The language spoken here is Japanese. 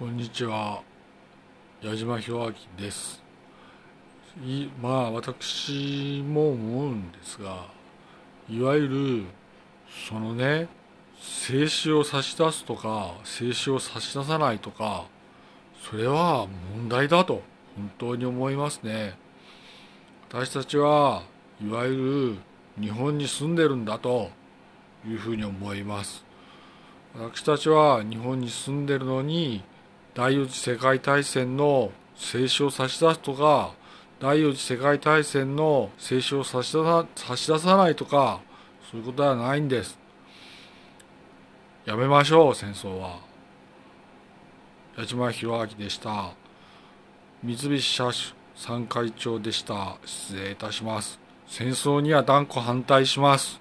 こんにちは。矢島弘明です。いまあ私も思うんですがいわゆるそのね静止を差し出すとか静止を差し出さないとかそれは問題だと本当に思いますね。私たちはいわゆる日本に住んでるんだというふうに思います。私たちは日本に住んでるのに第四次世界大戦の静止を差し出すとか第四次世界大戦の静止を差し出さ差し出さないとかそういうことではないんです。やめましょう戦争は。矢島博明でした。三菱社参会長でした。失礼いたします。戦争には断固反対します。